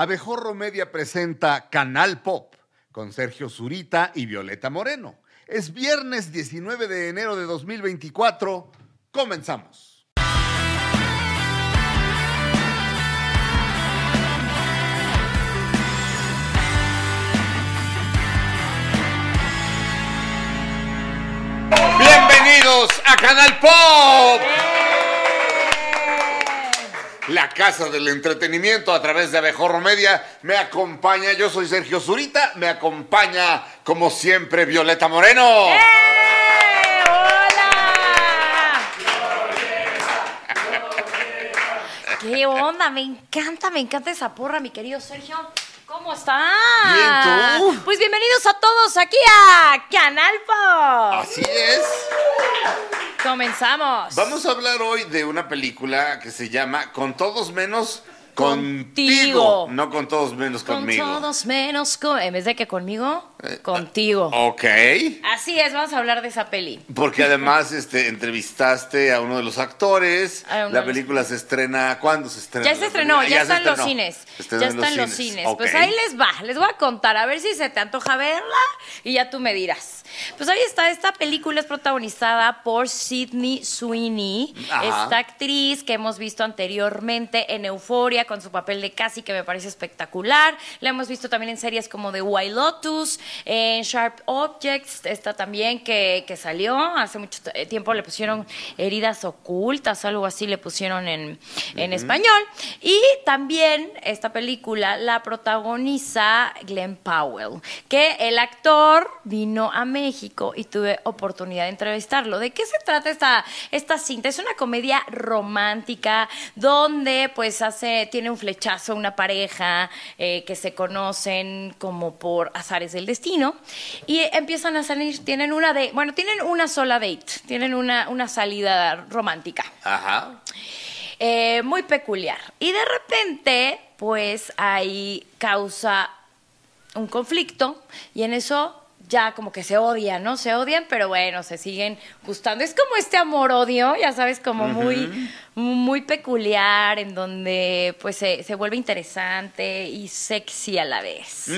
Abejorro Media presenta Canal Pop con Sergio Zurita y Violeta Moreno. Es viernes 19 de enero de 2024. Comenzamos. Bienvenidos a Canal Pop. La casa del entretenimiento a través de Abejorro Media me acompaña, yo soy Sergio Zurita, me acompaña como siempre Violeta Moreno. ¡Eh! ¡Hola! ¿Qué onda? Me encanta, me encanta esa porra, mi querido Sergio. ¿Cómo estás? Bien, ¿tú? Pues bienvenidos a todos aquí a Canal Pop. Así es. Comenzamos. Vamos a hablar hoy de una película que se llama Con todos menos contigo. Contigo. No con todos menos Con conmigo. todos menos con... En vez de que conmigo, Eh, contigo. Ok. Así es, vamos a hablar de esa peli. Porque además este, entrevistaste a uno de los actores. La los- película se estrena. ¿Cuándo se estrena? Ya se estrenó, ya, está en los cines. Ya está en los cines. Pues Ok. ahí les va, les voy a contar, a ver si se te antoja verla y ya tú me dirás. Pues ahí está, esta película es protagonizada por Sidney Sweeney, Ajá. esta actriz que hemos visto anteriormente en Euforia con su papel de Cassie, que me parece espectacular. La hemos visto también en series como The White Lotus, en Sharp Objects, esta también que, que salió hace mucho t- tiempo, le pusieron heridas ocultas, algo así le pusieron en, en español. Y también esta película la protagoniza Glenn Powell, que el actor vino a México y tuve oportunidad de entrevistarlo. ¿De qué se trata esta, esta cinta? Es una comedia romántica donde pues hace, tiene un flechazo una pareja eh, que se conocen como por azares del destino y empiezan a salir, tienen una de, bueno, tienen una sola date, tienen una, una salida romántica. Ajá. Eh, muy peculiar. Y de repente, pues ahí causa un conflicto y en eso ya como que se odian, ¿no? Se odian, pero bueno, se siguen gustando. Es como este amor-odio, ya sabes, como muy, muy peculiar, en donde pues se, se vuelve interesante y sexy a la vez.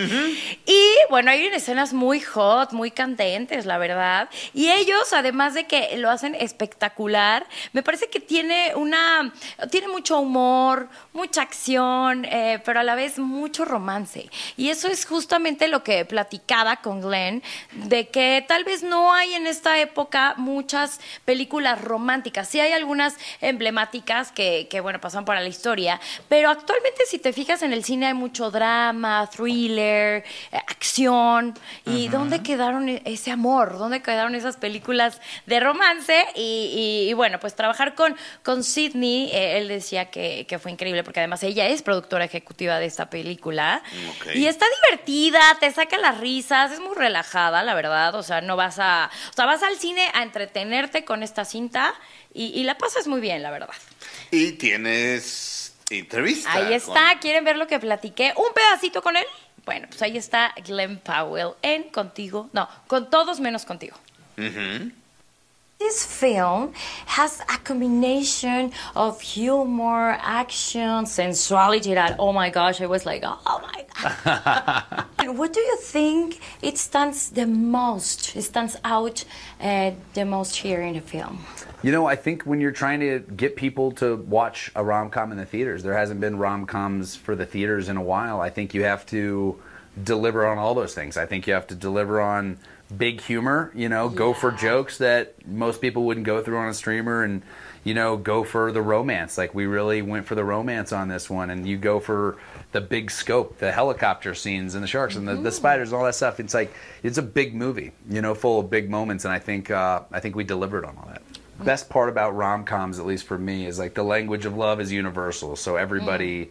Y bueno, hay escenas muy hot, muy candentes, la verdad. Y ellos, además de que lo hacen espectacular, me parece que tiene una, tiene mucho humor, mucha acción, eh, pero a la vez mucho romance. Y eso es justamente lo que platicaba con Glenn, de que tal vez no hay en esta época muchas películas románticas. Sí hay algunas emblemáticas que, que bueno, pasan para la historia, pero actualmente si te fijas en el cine hay mucho drama, thriller, eh, acción. ¿Y dónde quedaron e- ese amor? ¿Dónde quedaron esas películas de romance? Y, y- y bueno, pues trabajar con, con Sidney, eh, él decía que, que fue increíble porque además ella es productora ejecutiva de esta película. Y está divertida, te saca las risas, es muy relajada, la verdad. O sea, no vas a. O sea, vas al cine a entretenerte con esta cinta y, y la pasas muy bien, la verdad. Y tienes entrevista. Ahí con- está, ¿quieren ver lo que platiqué? ¿Un pedacito con él? Bueno, pues ahí está Glenn Powell en Contigo. No, con todos menos contigo. This film has a combination of humor, action, sensuality that, oh my gosh, I was like, oh my God. And what do you think it stands the most, it stands out uh, the most here in the film? You know, I think when you're trying to get people to watch a rom com in the theaters, there hasn't been rom coms for the theaters in a while. I think you have to deliver on all those things. I think you have to deliver on big humor, you know, go for jokes that most people wouldn't go through on a streamer and, you know, go for the romance. Like we really went for the romance on this one and you go for the big scope, the helicopter scenes and the sharks and the, the spiders and all that stuff. It's like it's a big movie, you know, full of big moments and I think uh, I think we delivered on all that. Best part about rom-coms at least for me is like the language of love is universal. So everybody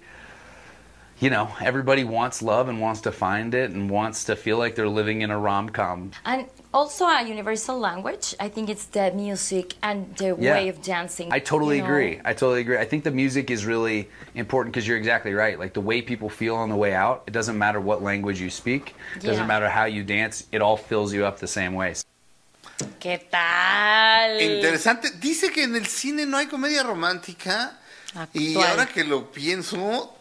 you know everybody wants love and wants to find it and wants to feel like they're living in a rom-com And also a universal language, I think it's the music and the Yeah. way of dancing. I totally you know. agree. I totally agree. I think the music is really important because you're exactly right. Like the way people feel on the way out, it doesn't matter what language you speak, it doesn't matter how you dance, it all fills you up the same way. ¿Qué tal? Interesante. Dice que en el cine no hay comedia romántica. Y ahora que lo pienso,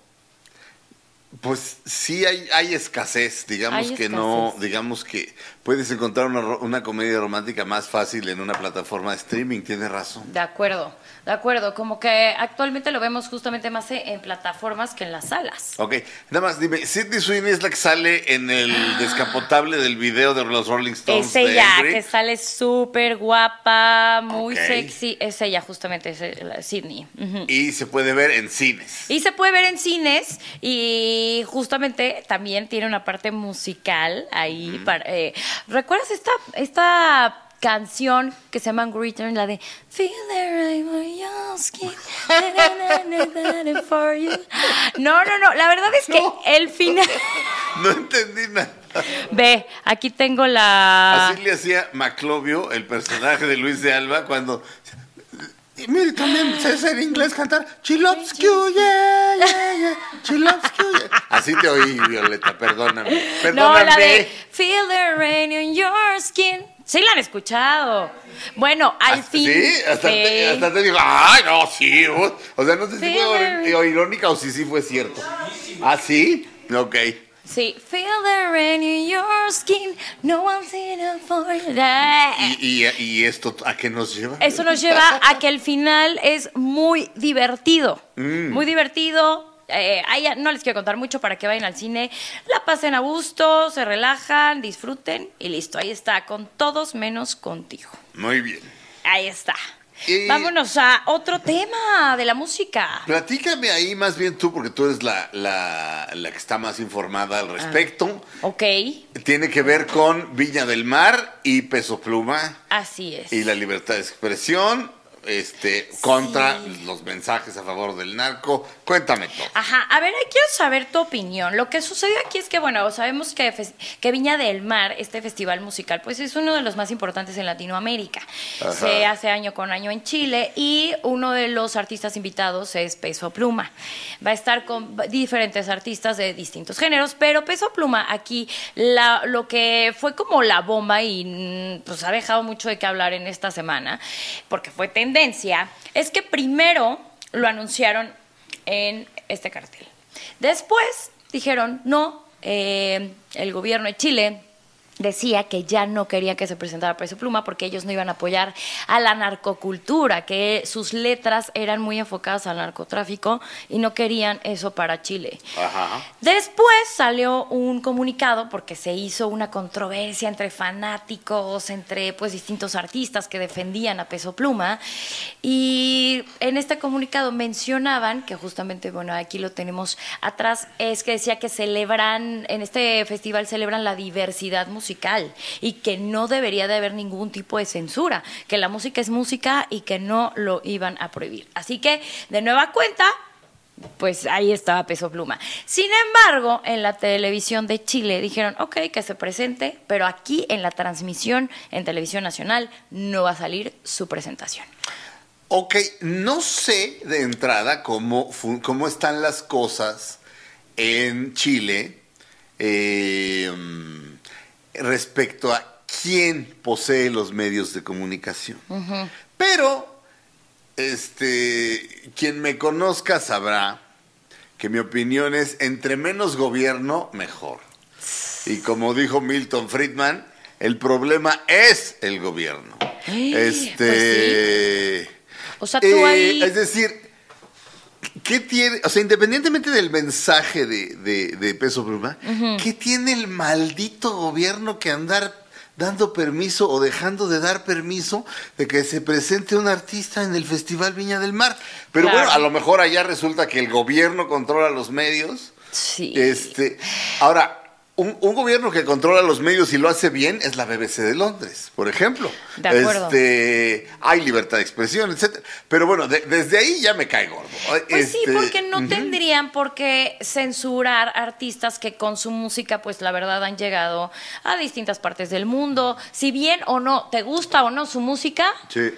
Pues sí hay, hay escasez, digamos Hay que no, digamos que puedes encontrar una, una comedia romántica más fácil en una plataforma de streaming, tienes razón. De acuerdo, de acuerdo. Como que actualmente lo vemos justamente más en plataformas que en las salas. Ok, nada más dime, Sidney Sweeney es la que sale en el descapotable del video de los Rolling Stones. Es ella, que sale súper guapa, muy sexy. Es ella, justamente, es Sydney. Ujú. Y se puede ver en cines. Y se puede ver en cines y justamente también tiene una parte musical ahí. para- eh, ¿Recuerdas esta, esta canción que se llama Return, la de Feel the rain on your skin, na-na-na-na-na for you"? No, no, no, la verdad es que No. el final... No entendí nada. Ve, aquí tengo la... Así le hacía Maclovio, el personaje de Luis de Alba, cuando... Y mire, también sé ser inglés cantar you, yeah, yeah, yeah. She loves you, yeah. Así te oí, Violeta, perdóname. No, Perdóname. la de Feel the rain on your skin. Sí la han escuchado. Bueno, al fin... Sí, hasta, sí. Te, hasta te digo, ay, no, sí. uh". O sea, no sé si fue o- irónica o si sí fue cierto. ¿Ah, sí? Ok. Sí, feel the rain in your skin, no one's in it for you. ¿Y, y, y esto a qué nos lleva? Eso nos lleva a que el final es muy divertido. Mm. Muy divertido. Eh, ahí no les quiero contar mucho para que vayan al cine, la pasen a gusto, se relajan, disfruten y listo. Ahí está, con todos menos contigo. Muy bien. Ahí está. Y- Vámonos a otro tema de la música. Platícame ahí más bien tú, porque tú eres la, la, la que está más informada al respecto. Ok, Tiene que ver con Viña del Mar y Peso Pluma así es. y la libertad de expresión este, contra los mensajes a favor del narco. Cuéntame todo. Ajá, a ver, quiero saber tu opinión. Lo que sucedió aquí es que, bueno, sabemos que, que Viña del Mar, este festival musical, pues es uno de los más importantes en Latinoamérica. Ajá. Se hace año con año en Chile y uno de los artistas invitados es Peso Pluma. Va a estar con diferentes artistas de distintos géneros, pero Peso Pluma aquí, la- lo que fue como la bomba y mm, pues ha dejado mucho de qué hablar en esta semana, porque fue tendencia, es que primero lo anunciaron en este cartel. Después dijeron, no, eh, el gobierno de Chile decía que ya no quería que se presentara Peso Pluma porque ellos no iban a apoyar a la narcocultura, que sus letras eran muy enfocadas al narcotráfico y no querían eso para Chile. Ajá. Después salió un comunicado porque se hizo una controversia entre fanáticos, entre pues distintos artistas que defendían a Peso Pluma y en este comunicado mencionaban que justamente bueno, aquí lo tenemos atrás es que decía que celebran en este festival celebran la diversidad musical y que no debería de haber ningún tipo de censura, que la música es música y que no lo iban a prohibir. Así que de nueva cuenta pues ahí estaba Peso Pluma. Sin embargo, en la televisión de Chile dijeron, ok, que se presente, pero aquí en la transmisión en televisión nacional no va a salir su presentación. Ok, no sé de entrada cómo, cómo están las cosas en Chile eh, respecto a quién posee los medios de comunicación. Pero, este, quien me conozca sabrá que mi opinión es entre menos gobierno, mejor. Y como dijo Milton Friedman, el problema es el gobierno. pues Este. O sea, tú eh, ahí- Es decir, ¿qué tiene? O sea, independientemente del mensaje de, de- de Peso Pluma, ¿qué tiene el maldito gobierno que andar dando permiso o dejando de dar permiso de que se presente un artista en el Festival Viña del Mar? Pero Claro. bueno, a lo mejor allá resulta que el gobierno controla los medios. Sí. Este, ahora, un, un gobierno que controla los medios y lo hace bien es la BBC de Londres, por ejemplo. De acuerdo. Este, hay libertad de expresión, etcétera. Pero bueno, de- desde ahí ya me cae gordo. Pues sí, Este, porque no tendrían por qué censurar artistas que con su música, pues la verdad han llegado a distintas partes del mundo. Si bien o no te gusta o no su música, Sí.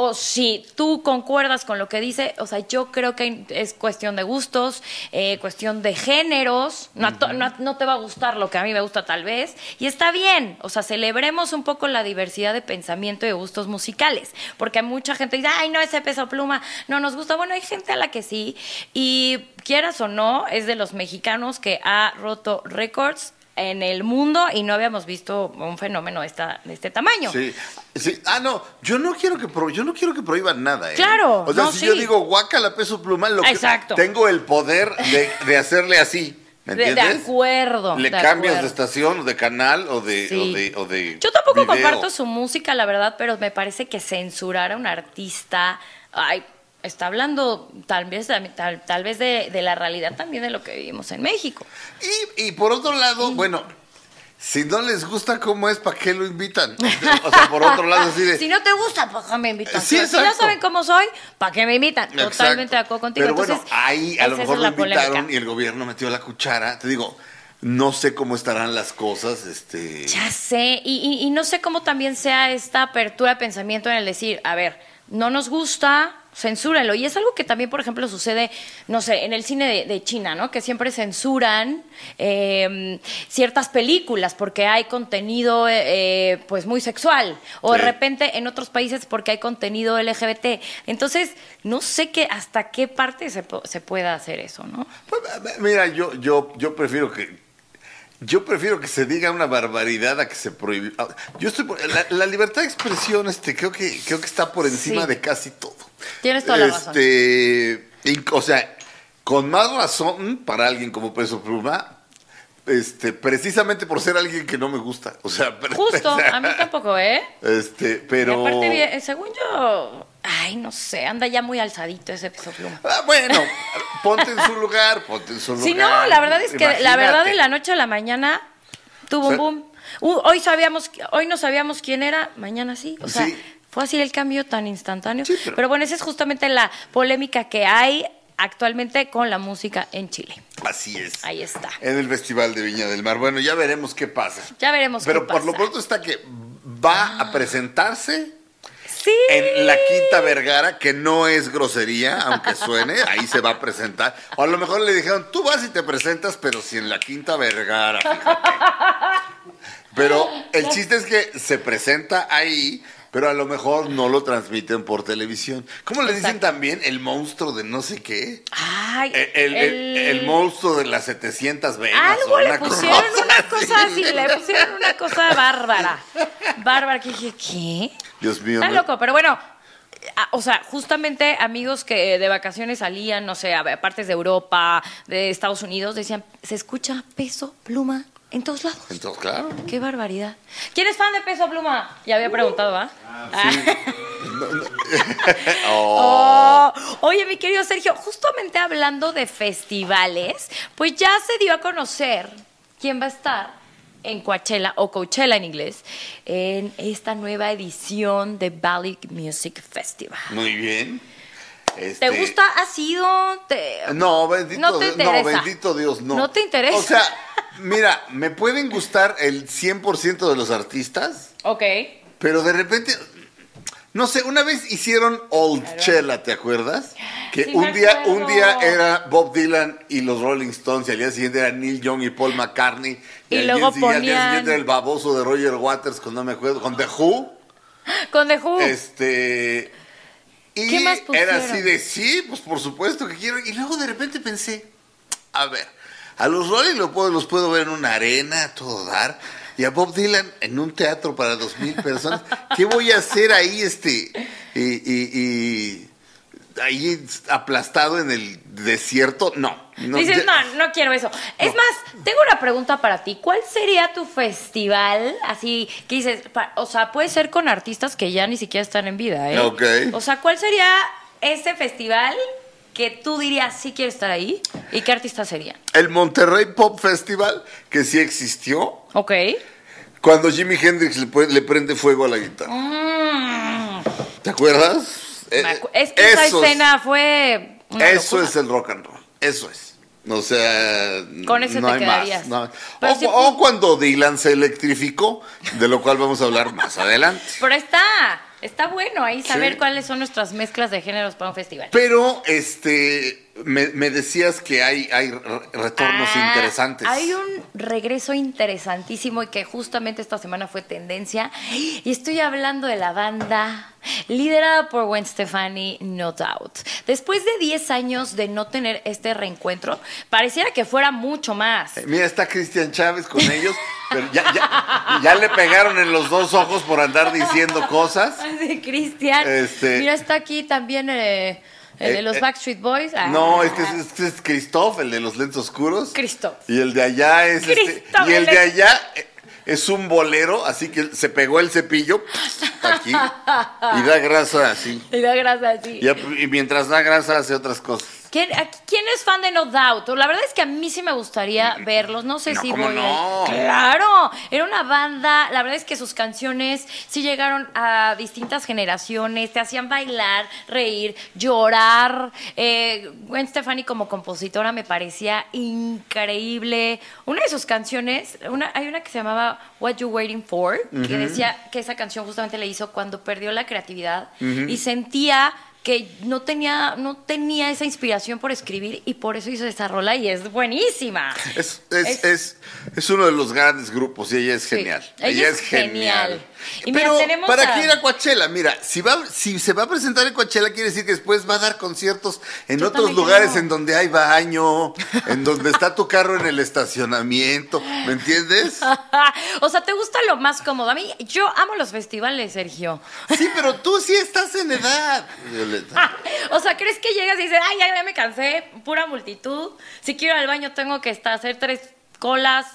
O si tú concuerdas con lo que dice, o sea, yo creo que es cuestión de gustos, eh, cuestión de géneros, no, te va a gustar lo que a mí me gusta tal vez, y está bien, o sea, celebremos un poco la diversidad de pensamiento y de gustos musicales, porque mucha gente dice, ay, no, ese peso pluma no nos gusta, bueno, hay gente a la que sí, y quieras o no, es de los mexicanos que ha roto récords en el mundo y no habíamos visto un fenómeno de, esta, de este tamaño. Sí, sí. Ah, no, yo no quiero que pro- yo no quiero que prohíban nada, ¿eh? Claro, O sea, no, si sí. yo digo guácala peso pluma, lo que- Exacto. tengo el poder de, de hacerle así. ¿Me De- de acuerdo, Le de cambias acuerdo. de estación, o de canal o de, Sí. o de, o de Yo tampoco video. comparto su música, la verdad, pero me parece que censurar a un artista, ay, está hablando tal vez, tal, tal vez de, de la realidad también de lo que vivimos en México. Y, y por otro lado, bueno, si no les gusta cómo es, ¿para qué lo invitan? O sea, por otro lado, así de... Si no te gusta, ¿para qué me invitan? Sí, si exacto. saben cómo soy, ¿para qué me invitan? Exacto. Totalmente de acuerdo contigo. Pero bueno, Entonces, ahí a lo mejor lo invitaron polémica. y el gobierno metió la cuchara. Te digo, no sé cómo estarán las cosas, este... Ya sé, y, y- y no sé cómo también sea esta apertura de pensamiento en el decir, a ver, no nos gusta, censúralo. Y es algo que también, por ejemplo, sucede, no sé, en el cine de, de China, ¿no? Que siempre censuran eh, ciertas películas porque hay contenido, eh, pues, muy sexual. O de repente en otros países porque hay contenido LGBT. Entonces, no sé qué, hasta qué parte se, se pueda hacer eso, ¿no? Pues, Mira, yo, yo, yo prefiero que yo prefiero que se diga una barbaridad a que se prohíbe. ah, Yo estoy por- la, la libertad de expresión, este, creo que creo que está por encima Sí. de casi todo. Tienes toda la razón. Este, o sea, con más razón para alguien como Peso Pluma. Este, precisamente por ser alguien que no me gusta. O sea, Justo, a mí tampoco, ¿eh? Este, Y pero. aparte, bien, según yo, ay, no sé, anda ya muy alzadito ese peso pluma. Ah, bueno, ponte en su lugar, ponte en su lugar. Si no, la verdad es que la verdad de la noche a la mañana tuvo un Sí. boom. Uh, hoy sabíamos, hoy no sabíamos quién era, mañana sí. O sea, Sí. fue así el cambio tan instantáneo. Sí, pero... pero- bueno, esa es justamente la polémica que hay actualmente con la música en Chile. Así es. Ahí está. En el Festival de Viña del Mar. Bueno, ya veremos qué pasa. Ya veremos Pero qué por lo pasa. pronto está que va a presentarse Sí. en la Quinta Vergara, que no es grosería, aunque suene, ahí se va a presentar. O a lo mejor le dijeron, tú vas y te presentas, pero si en la Quinta Vergara. Pero el chiste es que se presenta ahí, pero a lo mejor no lo transmiten por televisión. ¿Cómo le dicen también? El monstruo de no sé qué. Ay, El, el- el- el monstruo de las 700 venas. Algo le pusieron cosa una cosa así, le pusieron una cosa bárbara. Bárbara, que dije, ¿qué? Dios mío. Está ¿no? loco, pero bueno, o sea, justamente amigos que de vacaciones salían, no sé, a partes de Europa, de Estados Unidos, decían, se escucha peso, pluma, en todos lados. Entonces, claro. Qué barbaridad. ¿Quién es fan de peso, pluma? Ya había preguntado, ¿ah? Oh, oye, mi querido Sergio, justamente hablando de festivales, pues ya se dio a conocer quién va a estar en Coachella o Coachella en inglés en esta nueva edición de Valley Music Festival. Muy bien. ¿Te Este, gusta? ¿Ha sido? ¿Te- No, bendito No te. No, bendito Dios, no. ¿No te interesa? O sea, mira, me pueden gustar el 100% de los artistas, Ok. pero de repente. No sé, una vez hicieron Old Chella, ¿te acuerdas? Que Sí, un día, acuerdo. un día era Bob Dylan y los Rolling Stones, y al día siguiente era Neil Young y Paul McCartney. Y al luego día, al día siguiente era el baboso de Roger Waters, con no me acuerdo, con The Who. Con The Who. Este. Y ¿Qué más era así de sí, pues por supuesto que quiero. Y luego de repente pensé, a ver, a los Rolling lo puedo, los puedo ver en una arena, todo dar. Y a Bob Dylan en un teatro para dos mil personas. ¿Qué voy a hacer ahí, este? Y, y- y ahí aplastado en el desierto. No. no Dices, ya- no, no quiero eso. Es más, tengo una pregunta para ti. ¿Cuál sería tu festival? Así que dices, pa- o sea, puede ser con artistas que ya ni siquiera están en vida, ¿eh? Ok. O sea, ¿cuál sería ese festival que tú dirías sí quiero estar ahí? ¿Y qué artistas serían? El Monterrey Pop Festival, que sí existió, Ok. cuando Jimi Hendrix le, prende fuego a la guitarra. Mm, ¿Te acuerdas? Eh, acu- es que esa eso es- escena fue. una Eso locura. es el rock and roll. Eso es. O sea, Con ese no te hay quedarías. más. no. O, o cuando Dylan se electrificó, de lo cual vamos a hablar más adelante. Pero está. Está bueno ahí saber Sí. cuáles son nuestras mezclas de géneros para un festival. Pero, este, me, me decías que hay, hay re- retornos Ah, interesantes. Hay un regreso interesantísimo y que justamente esta semana fue tendencia. Y estoy hablando de la banda liderada por Gwen Stefani, No Doubt. Después de 10 años de no tener este reencuentro, pareciera que fuera mucho más. Eh, Mira, está Cristian Chávez con ellos, pero ya, ya, ya le pegaron en los dos ojos por andar diciendo cosas. de Cristian. Este- Mira, está aquí también eh, el de Eh, los eh, Backstreet Boys. Ah. No, este es, este es Christoph, el de los lentes oscuros. Christoph. Y el de allá es este, y el de allá eh, es un bolero, así que se pegó el cepillo aquí y da grasa así. Y da gracias, sí. Y, ap- y mientras da grasa hace otras cosas. ¿Quién, aquí- quién es fan de No Doubt? La verdad es que a mí sí me gustaría verlos. No sé No, si ¿cómo voy a- no? Claro, era una banda. La verdad es que sus canciones sí llegaron a distintas generaciones. Te hacían bailar, reír, llorar. Eh, Gwen Stefani como compositora me parecía increíble. Una de sus canciones, una, hay una que se llamaba What You Waiting For, que decía que esa canción justamente le hizo cuando perdió la creatividad y sentía que no tenía, no tenía esa inspiración por escribir y por eso hizo esa rola y es buenísima. Es, es, Es- es, uno de los grandes grupos y ella es Sí, genial. ella es genial. Y mira, Pero tenemos para a- que ir a Coachella, mira, si va, si se va a presentar en Coachella, quiere decir que después va a dar conciertos en Yo otros lugares creo. en donde hay baño, en donde está tu carro en el estacionamiento, ¿me entiendes? o sea, ¿te gusta lo más cómodo? A mí, yo amo los festivales, Sergio. Sí, pero tú sí estás en edad, Violeta. O sea, ¿crees que llegas y dices, ay, ya, ya me cansé, pura multitud? Si quiero ir al baño tengo que estar, hacer tres colas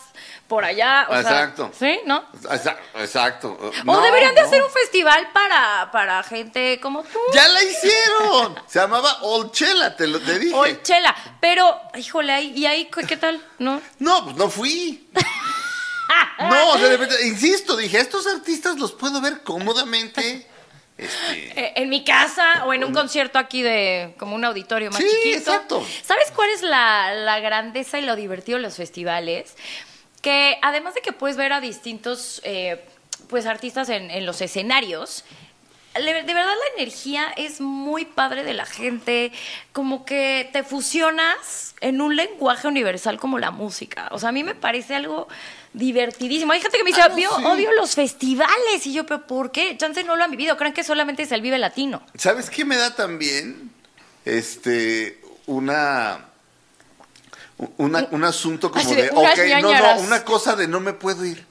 por allá. O sea, Exacto. ¿Sí? ¿No? Exa- Exacto. o deberían de no. hacer un festival para, para gente como tú. Ya la hicieron. Se llamaba Olchela, te lo te dije. O el chela. Pero, híjole, ahí- ¿y ahí qué qué tal? ¿No? No, pues no fui. No, o sea, de repente, insisto, dije, estos artistas los puedo ver cómodamente. Este, Eh, En mi casa o en un concierto aquí de como un auditorio más Sí, chiquito. exacto. ¿Sabes cuál es la, la grandeza y lo divertido de los festivales? Que además de que puedes ver a distintos eh, pues artistas en, en los escenarios, de verdad la energía es muy padre de la gente, como que te fusionas en un lenguaje universal como la música. O sea, a mí me parece algo divertidísimo. Hay gente que me dice, Ah, no, "Vio- sí. odio los festivales. Y yo, ¿pero por qué? Chance no lo han vivido. Creen que solamente es el Vive Latino. ¿Sabes qué me da también? Este, una. una- un asunto como Así de de, no, no, una cosa de no me puedo ir.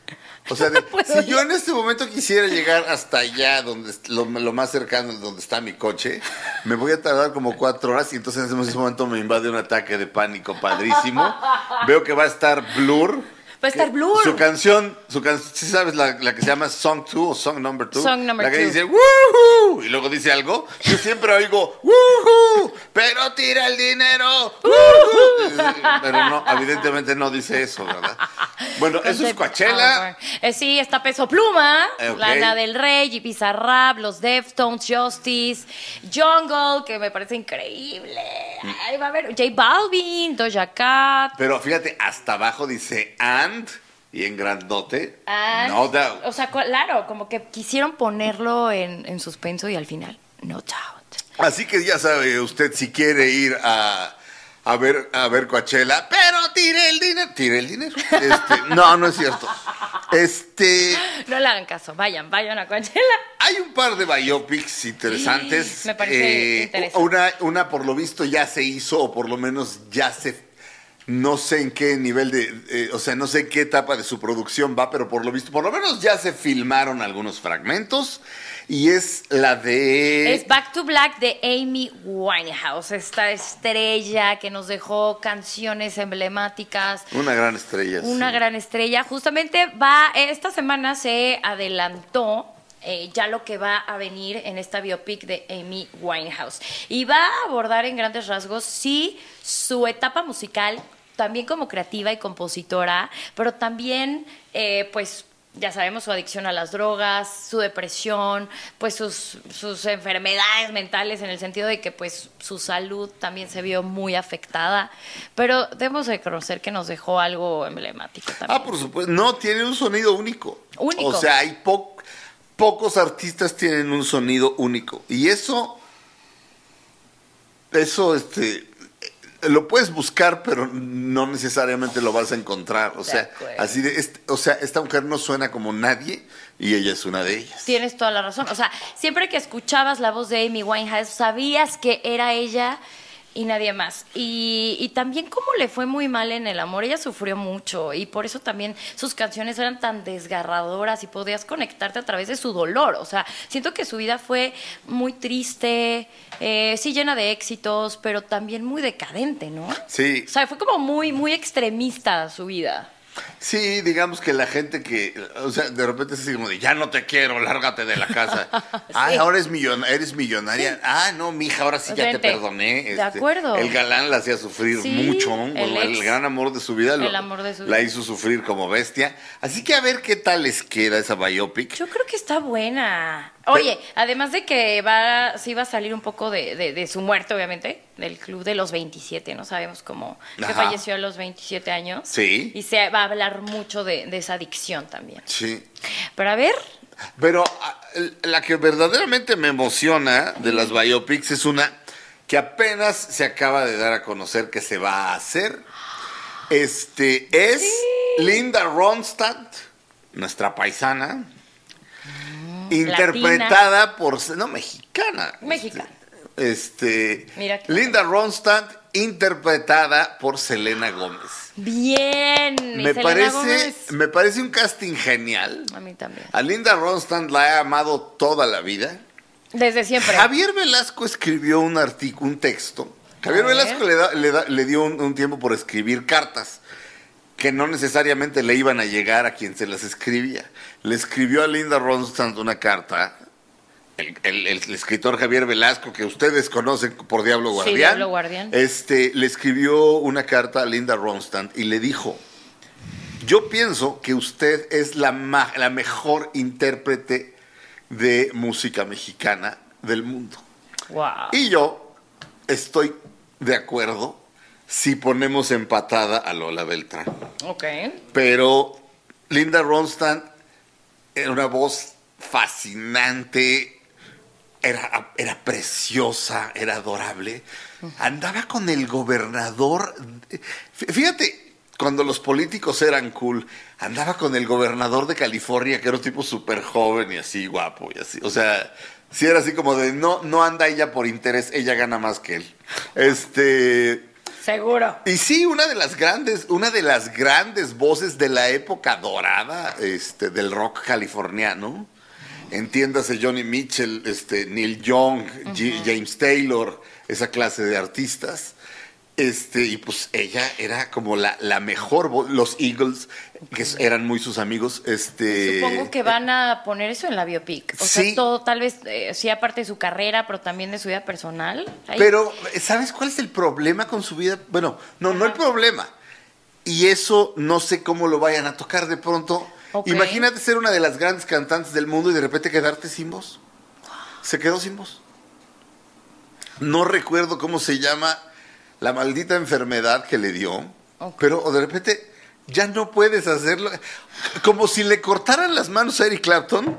O sea, de, si ir. yo en este momento quisiera llegar hasta allá, donde lo, lo más cercano, donde está mi coche, me voy a tardar como cuatro horas y entonces en ese momento me invade un ataque de pánico padrísimo. Veo que va a estar Blur. Va a estar Blur. Su canción, su can ¿sí sabes la, la que se llama Song 2 o Song Number 2? Song Number La que Two. dice ¡Woohoo! Y luego dice algo. Yo siempre oigo ¡Woohoo! Pero tira el dinero. ¡Woohoo! Pero no, evidentemente no dice eso, ¿verdad? Bueno, eso es Coachella. Eh, sí, está Peso Pluma, Eh. Lana del Rey, J.P. Rap, los Deftones, Justice, Jungle, que me parece increíble. Ahí va a haber J Balvin, Doja Cat. Pero fíjate, hasta abajo dice and y en grandote. and- No doubt. O sea, claro, como que quisieron ponerlo en, en suspenso y al final, no doubt. Así que ya sabe usted si quiere ir a, a ver a ver Coachella, pero tire el dinero. Tire el dinero. Este, no, no es cierto. Este. No le hagan caso, vayan, vayan a Coachella. Hay un par de biopics interesantes. Me parece interesante. Una, una por lo visto ya se hizo, o por lo menos ya se. No sé en qué nivel de. eh, o sea, no sé en qué etapa de su producción va, pero por lo visto, por lo menos ya se filmaron algunos fragmentos. Y es la de. Es Back to Black de Amy Winehouse, esta estrella que nos dejó canciones emblemáticas. Una gran estrella. Una sí. gran estrella. Justamente va, esta semana se adelantó eh, ya lo que va a venir en esta biopic de Amy Winehouse. Y va a abordar en grandes rasgos, sí, su etapa musical, también como creativa y compositora, pero también, eh, pues, ya sabemos su adicción a las drogas, su depresión, pues sus, sus enfermedades mentales en el sentido de que pues su salud también se vio muy afectada, pero debemos reconocer que nos dejó algo emblemático también. Ah, por supuesto. No, tiene un sonido único. Único. O sea, hay po- pocos artistas tienen un sonido único. Y eso, eso, este, lo puedes buscar, pero no necesariamente lo vas a encontrar. O sea, así de, este- o sea, esta mujer no suena como nadie y ella es una de ellas. Tienes toda la razón. O sea, siempre que escuchabas la voz de Amy Winehouse, sabías que era ella y nadie más. Y, y también cómo le fue muy mal en el amor. Ella sufrió mucho y por eso también sus canciones eran tan desgarradoras y podías conectarte a través de su dolor. O sea, siento que su vida fue muy triste, eh, sí llena de éxitos, pero también muy decadente, ¿no? Sí, O sea, fue como muy, muy extremista su vida. Sí, digamos que la gente que, o sea, de repente es así como de, ya no te quiero, lárgate de la casa. Ay, ahora es millon- eres millonaria. Ah, no, mija, ahora sí ya te perdoné. Este, De acuerdo. El galán la hacía sufrir Sí, mucho. el ex. gran amor de su vida lo- El amor de su la vida. hizo sufrir como bestia. Así que a ver qué tal les queda esa biopic. Yo creo que está buena. Oye, además de que va, sí va a salir un poco de, de- de su muerte, obviamente, del club de los 27, ¿no? Sabemos cómo que Ajá. falleció a los 27 años. Sí. Y se va a hablar mucho de, de esa adicción también. Sí. Pero a ver, Pero la que verdaderamente me emociona de las biopics es una que apenas se acaba de dar a conocer que se va a hacer. Este es Linda Ronstadt, nuestra paisana, interpretada por no mexicana, Mexicana. Este, Linda Ronstadt interpretada por Selena Gómez. bien. ¿Y Me parece, Gómez? me parece un casting genial. A mí también. A Linda Ronstadt la he amado toda la vida. Desde siempre. Javier Velasco escribió un artículo, un texto. Javier. Velasco le, da- le da- le dio un, un tiempo por escribir cartas que no necesariamente le iban a llegar a quien se las escribía. Le escribió a Linda Ronstadt una carta. El, el- el escritor Javier Velasco, que ustedes conocen por Diablo Sí, Guardián, Diablo Guardián. Este, le escribió una carta a Linda Ronstadt y le dijo, yo pienso que usted es la, ma- la mejor intérprete de música mexicana del mundo. Wow. Y yo estoy de acuerdo si ponemos empatada a Lola Beltrán. Ok. Pero Linda Ronstadt era una voz fascinante, era, era preciosa, era adorable. Andaba con el gobernador. Fí- Fíjate, cuando los políticos eran cool, andaba con el gobernador de California, que era un tipo súper joven y así guapo y así. O sea, sí era así como de no, no anda ella por interés, ella gana más que él. Este. Seguro. Y sí, una de las grandes, una de las grandes voces de la época dorada este, del rock californiano. Entiéndase Johnny Mitchell, este, Neil Young, James Taylor, esa clase de artistas. Este, y pues ella era como la, la mejor voz. Los Eagles, que eran muy sus amigos. Este, Supongo que van a poner eso en la biopic. O Sí. sea, todo, tal vez, eh, sí, aparte de su carrera, pero también de su vida personal. Ahí- Pero, ¿sabes cuál es el problema con su vida? Bueno, no, no el problema. Y eso no sé cómo lo vayan a tocar de pronto. Imagínate ser una de las grandes cantantes del mundo y de repente quedarte sin voz. Se quedó sin voz. No recuerdo cómo se llama la maldita enfermedad que le dio, pero de repente ya no puedes hacerlo. Como si le cortaran las manos a Eric Clapton.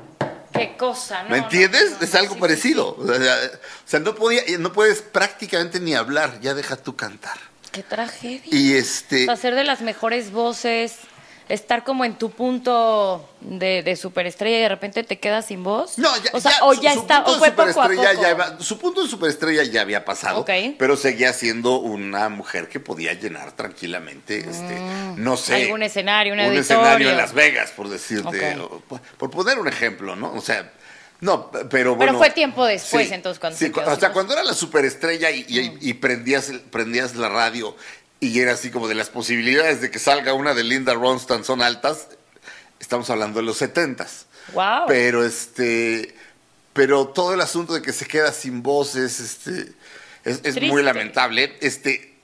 Qué cosa, ¿no? ¿Me entiendes? no, no, es algo sí, sí, parecido. O sea, o sea, no podía, no puedes prácticamente ni hablar, ya deja tú cantar. Qué tragedia. Y este, O sea, ser de las mejores voces, estar como en tu punto de, de superestrella y de repente te quedas sin voz. no, ya, o sea, ya, o ya su está, o fue poco a superestrella poco. ya iba- su punto de superestrella ya había pasado, Ok. pero seguía siendo una mujer que podía llenar tranquilamente, este, no sé, Mm. Algún escenario, un escenario auditorio. en Las Vegas, por decirte, o- por, por poner un ejemplo, ¿no? O sea, no, pero Pero bueno. fue tiempo después, entonces, cuando sí, se quedó cu- o sea, cuando era la superestrella y, y- y prendías, prendías la radio y era así como de las posibilidades de que salga una de Linda Ronstadt son altas, estamos hablando de los setentas. Wow. Pero este, pero todo el asunto de que se queda sin voces, este, es, es muy lamentable. Este,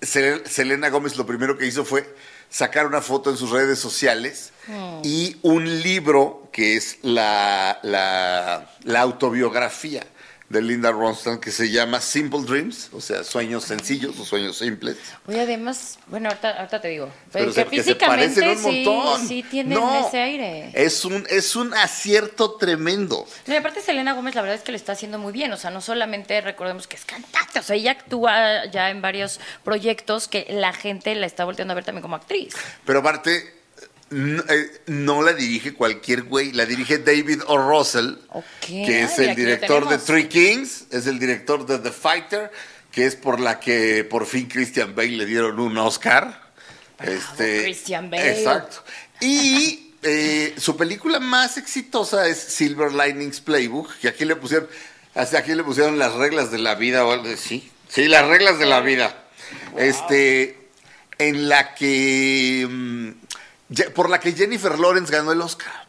Sel- Selena Gómez lo primero que hizo fue sacar una foto en sus redes sociales Hmm. y un libro que es la, la, la autobiografía de Linda Ronstadt que se llama Simple Dreams, o sea, sueños sencillos o sueños simples. Oye, además, bueno, ahorita, ahorita te digo, Pero que se- se físicamente parecen un sí, sí tienen No, ese aire. Es un, es un acierto tremendo. No, y aparte Selena Gómez la verdad es que lo está haciendo muy bien, o sea, no solamente recordemos que es cantante, o sea, ella actúa ya en varios proyectos que la gente la está volteando a ver también como actriz. Pero aparte, no, eh, no la dirige cualquier güey, la dirige David O. Russell, que es el director de. Three Kings, es el director de The Fighter, que es por la que por fin Christian Bale le dieron un Oscar. Este, Christian Bale. Exacto. Y eh, su película más exitosa es Silver Linings Playbook, que aquí le pusieron, hasta aquí le pusieron las reglas de la vida o algo así. Sí, las reglas de la vida. Este, en la que, mm, por la que Jennifer Lawrence ganó el Oscar.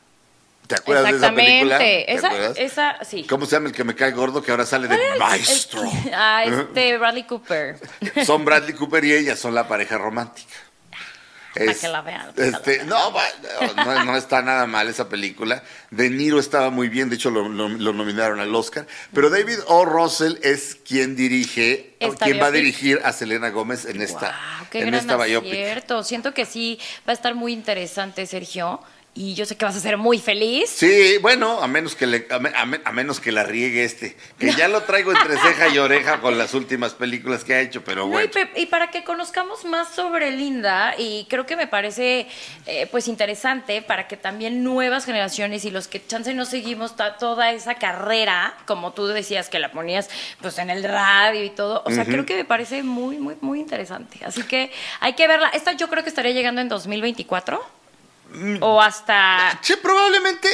¿Te acuerdas de esa película? Exactamente. ¿Te Esa, acuerdas? esa, sí. ¿Cómo se llama el que me cae gordo que ahora sale de ¿Cuál era el- maestro? el- ah, este Bradley Cooper. Son Bradley Cooper y ella, son la pareja romántica. Para que la vean. Este, no, va- no, no está nada mal esa película. De Niro estaba muy bien, de hecho lo, lo- lo nominaron al Oscar. Pero David O. Russell es quien dirige, Esta quien va a dirigir a Selena Gómez en esta, Guau, qué en gran esta biopic. Siento que sí va a estar muy interesante, Sergio. Y yo sé que vas a ser muy feliz. Sí, bueno, a menos que le, a, me- a me- a menos que la riegue este, que ya lo traigo entre ceja y oreja con las últimas películas que ha hecho, pero No, y, bueno. y para que conozcamos más sobre Linda, y creo que me parece eh, pues interesante para que también nuevas generaciones y los que chance no seguimos toda esa carrera, como tú decías que la ponías pues en el radio y todo, o sea, creo que me parece muy, muy, muy interesante. Así que hay que verla. Esta yo creo que estaría llegando en 2024 Mm. O hasta... Che, probablemente,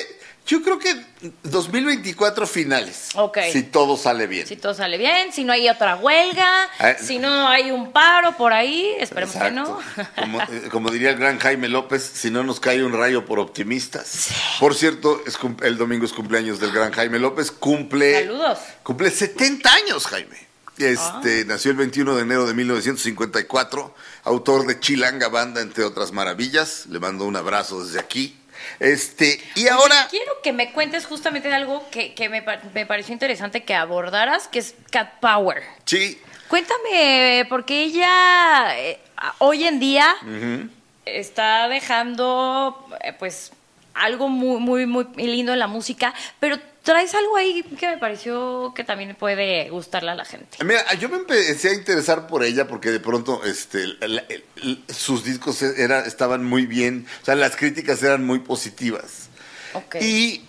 yo creo que 2024 finales. Ok. Si todo sale bien. Si todo sale bien, si no hay otra huelga, Eh, si no hay un paro por ahí, esperemos que no. Como, eh, como diría el gran Jaime López, si no nos cae un rayo por optimistas. Por cierto, es el domingo es cumpleaños del gran Jaime López. Cumple, Saludos. cumple 70 años, Jaime. Este, Ah. Nació el 21 de enero de 1954, autor de Chilanga Banda, entre otras maravillas. Le mando un abrazo desde aquí. Este, y ahora... Quiero que me cuentes justamente de algo que, que me, me pareció interesante que abordaras, que es Cat Power. Sí, Cuéntame, porque ella eh, hoy en día está dejando, eh, pues, algo muy, muy, muy lindo en la música, pero traes algo ahí que me pareció que también puede gustarle a la gente. Mira, yo me empecé a interesar por ella porque de pronto este, la- el- el- sus discos era, estaban muy bien, o sea, las críticas eran muy positivas. Y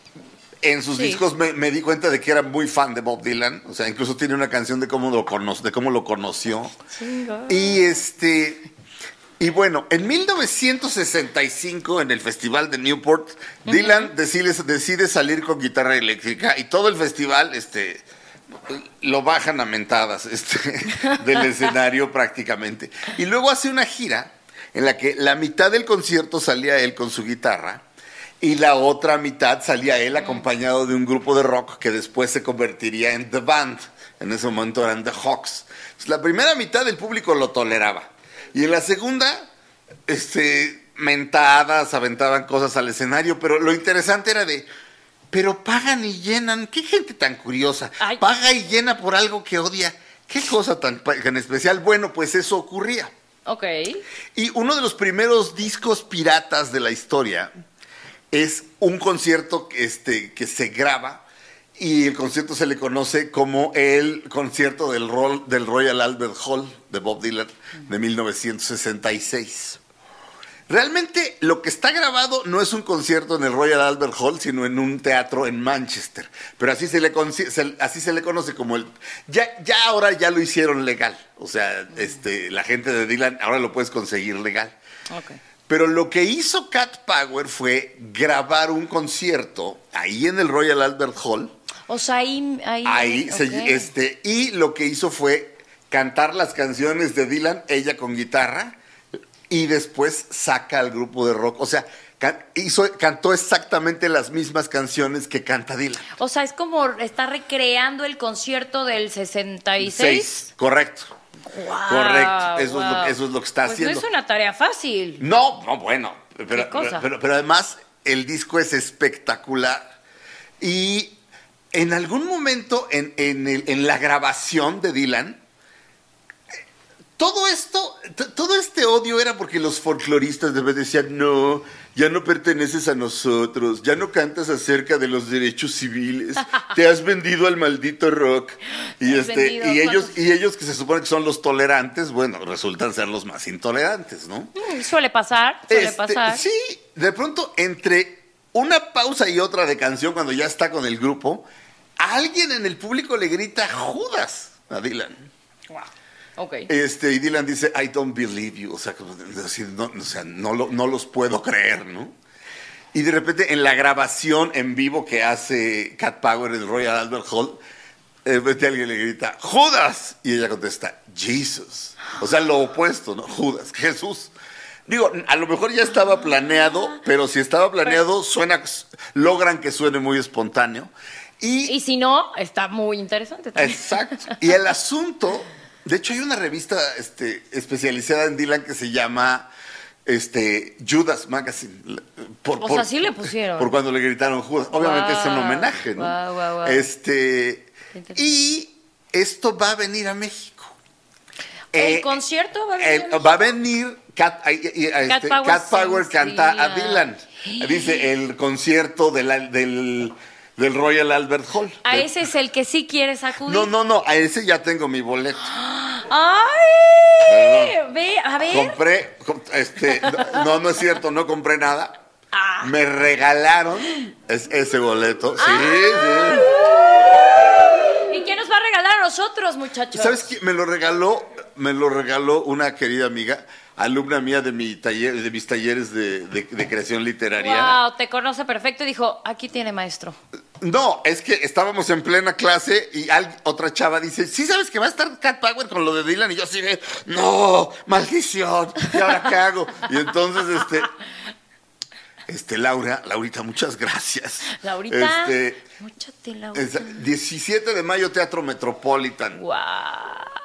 en sus Sí. discos me, me di cuenta de que era muy fan de Bob Dylan, o sea, incluso tiene una canción de cómo lo, cono- de cómo lo conoció. Y este... Y bueno, en 1965, en el Festival de Newport, Dylan decide, decide salir con guitarra eléctrica y todo el festival este, lo bajan a mentadas este, del escenario prácticamente. Y luego hace una gira en la que la mitad del concierto salía él con su guitarra y la otra mitad salía él acompañado de un grupo de rock que después se convertiría en The Band. En ese momento eran The Hawks. Entonces, La primera mitad del público lo toleraba. Y en la segunda, este, mentadas, aventaban cosas al escenario, pero lo interesante era de, pero pagan y llenan, qué gente tan curiosa, Ay. paga y llena por algo que odia, qué cosa tan, tan especial. Bueno, pues eso ocurría. Ok. Y uno de los primeros discos piratas de la historia es un concierto este, que se graba y el concierto se le conoce como el concierto del, del Royal Albert Hall de Bob Dylan de 1966. Realmente lo que está grabado no es un concierto en el Royal Albert Hall, sino en un teatro en Manchester. Pero así se le, se- así se le conoce como el... Ya, ya ahora ya lo hicieron legal. O sea, este, la gente de Dylan ahora lo puedes conseguir legal. Ok. Pero lo que hizo Cat Power fue grabar un concierto ahí en el Royal Albert Hall. O sea, ahí... Ahí, Ahí, se- este, y lo que hizo fue cantar las canciones de Dylan, ella con guitarra, y después saca al grupo de rock. O sea, can- hizo, cantó exactamente las mismas canciones que canta Dylan. O sea, es como está recreando el concierto del 66. Seis, correcto. Guau, Correcto, eso es lo- guau. eso es lo que está Pues haciendo. No es una tarea fácil. No, no, bueno. Pero, ¿Qué cosa? pero, pero además el disco es espectacular. Y en algún momento en, en el- en la grabación de Dylan, todo esto, todo este odio era porque los folcloristas de vez decían, no, ya no perteneces a nosotros, ya no cantas acerca de los derechos civiles, te has vendido al maldito rock. Y, este, vendido, y, ellos, ¿cuántos? y ellos que se supone que son los tolerantes, bueno, resultan ser los más intolerantes, ¿no? Mm, Suele pasar, suele Este, pasar. Sí, de pronto entre una pausa y otra de canción, cuando ya está con el grupo, alguien en el público le grita Judas a Dylan. Wow. Ok. Este, y Dylan dice, I don't believe you. O sea, no, o sea, no, lo- no los puedo creer, ¿no? Y de repente en la grabación en vivo que hace Cat Power en el Royal Albert Hall, de repente alguien le grita, Judas. Y ella contesta, Jesus. O sea, lo opuesto, ¿no? Judas, Jesús. Digo, a lo mejor ya estaba planeado, pero si estaba planeado, suena, logran que suene muy espontáneo. Y, Y si no, está muy interesante también. Exacto. Y el asunto, de hecho hay una revista este, especializada en Dylan que se llama este, Judas Magazine. Por, O sea, sí le pusieron. Por cuando le gritaron Judas. Obviamente es un homenaje, ¿no? guau, guau. Este, y esto va a venir a México. El Eh, concierto va a venir. el- a México? va a venir Cat, este, Power Cat Power sings canta a Dylan. Dylan. Dice el concierto de la- del, del Royal Albert Hall. A ese es el que sí quieres acudir. no, no, no, a ese ya tengo mi boleto. ¡Ay! Ve, a ver. Compré, com- este, no, no es cierto, no compré nada. Ah. Me regalaron es- ese boleto. Sí, Ah. ¿Y qué nos va a regalar a nosotros, sí. muchachos? ¿Sabes qué? Me lo regaló, me lo regaló una querida amiga, alumna mía de mi taller, de mis talleres de, de- de creación literaria. Wow, te conoce perfecto y dijo, aquí tiene maestro. No, es que estábamos en plena clase y al- otra chava dice, ¿sí sabes que va a estar Cat Power con lo de Dylan? Y yo así de, no, maldición, ¿y ahora qué hago? Y entonces, este, este, Laura, Laurita, muchas gracias. Laurita, Este, múchate, Laurita. es- 17 de mayo, Teatro Metropolitan. Wow.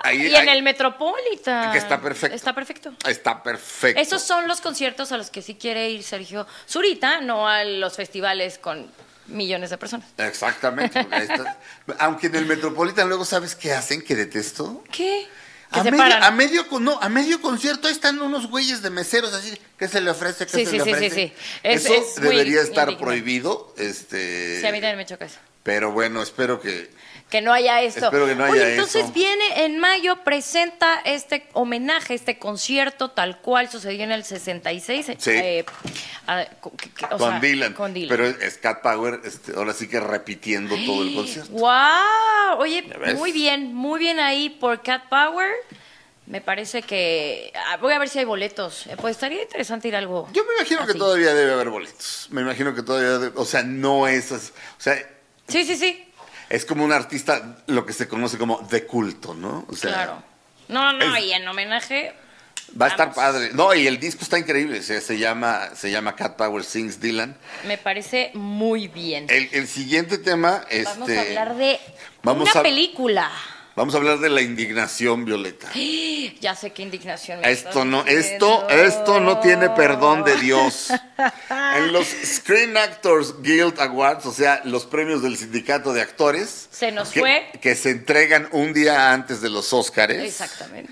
Ahí- y en ahí- el Metropolitan. Que está perfecto. Está perfecto. Está perfecto. Esos son los conciertos a los que sí quiere ir Sergio Zurita, no a los festivales con millones de personas. Exactamente. Aunque en el Metropolitan luego, ¿sabes qué hacen? Que detesto. ¿Qué? Que A se medio, paran. a medio no, a medio concierto ahí están unos güeyes de meseros así, ¿qué se le ofrece? ¿Qué Sí, se sí, le sí, sí, ofrece? sí. Es- Eso es debería estar indignante. prohibido, este Sí, a mí también me choca eso. pero bueno, espero que Que no haya esto. Espero que no haya Oye, entonces eso. viene en mayo, presenta este homenaje, este concierto tal cual sucedió en el 66. Sí. eh, a- que- o con sea, Dylan, Con Dylan. pero es Cat Power, este, ahora sí que repitiendo todo el concierto. ¡Wow! Oye, muy bien, muy bien ahí por Cat Power. Me parece que. ah, Voy a ver si hay boletos. Eh, Pues estaría interesante ir a algo. Yo me imagino que así. todavía debe haber boletos. Me imagino que todavía, debe- o sea, no es, as- o sea, Sí, sí, sí. Es como un artista lo que se conoce como de culto, ¿no? O sea, claro. No, no, es- y en homenaje. va a estar padre. No, y el disco está increíble, se, se llama se llama Cat Power Sings Dylan. Me parece muy bien. El, el siguiente tema, este, Vamos a hablar de vamos una a- película. Vamos a hablar de la indignación, Violeta. Ya sé qué indignación. me Esto no, esto, esto no tiene perdón de Dios. En los Screen Actors Guild Awards, o sea, los premios del sindicato de actores, Se nos que, fue. que se entregan un día antes de los Óscares. Exactamente.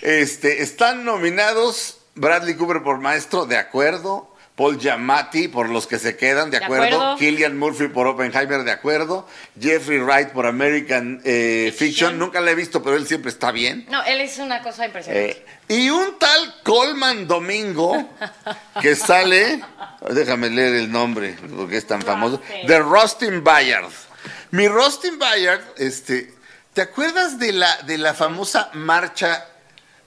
Este, están nominados Bradley Cooper por maestro, de acuerdo. Paul Giamatti por Los que se quedan, de, De acuerdo. acuerdo. Killian Murphy por Oppenheimer, de acuerdo. Jeffrey Wright por American eh, Fiction. Fiction. Nunca la he visto, pero él siempre está bien. No, él es una cosa impresionante. Eh, y un tal Coleman Domingo que sale, déjame leer el nombre porque es tan famoso, Rustin. de Rustin Bayard. Mi Rustin Bayard, este, ¿te acuerdas de la de la famosa marcha?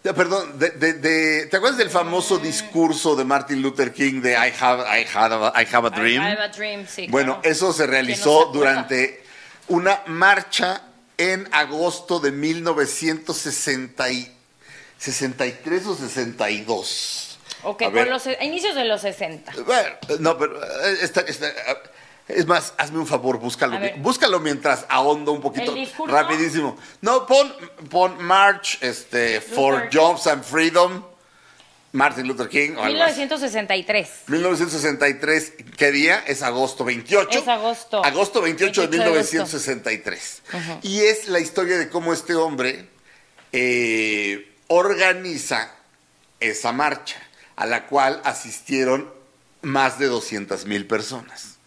Perdón, de, de- de- ¿te acuerdas del famoso discurso de Martin Luther King de I have, I a- I have a dream? I have a dream, sí. Bueno, claro. eso se ¿Quién no realizó se durante una marcha en agosto de 1963 o 62. Ok, A por ver, los, a inicios de los 60. bueno, no, pero eh, es más, hazme un favor, búscalo, búscalo mientras ahondo un poquito, rapidísimo. No, pon, pon March, este, for. Jobs and Freedom. Martin Luther King. O algo así. 1963. 1963, ¿qué día? Es agosto 28. Es agosto. Agosto 28 de 28 de agosto. 1963. Y es la historia de cómo este hombre eh, organiza esa marcha, a la cual asistieron más de 200 mil personas.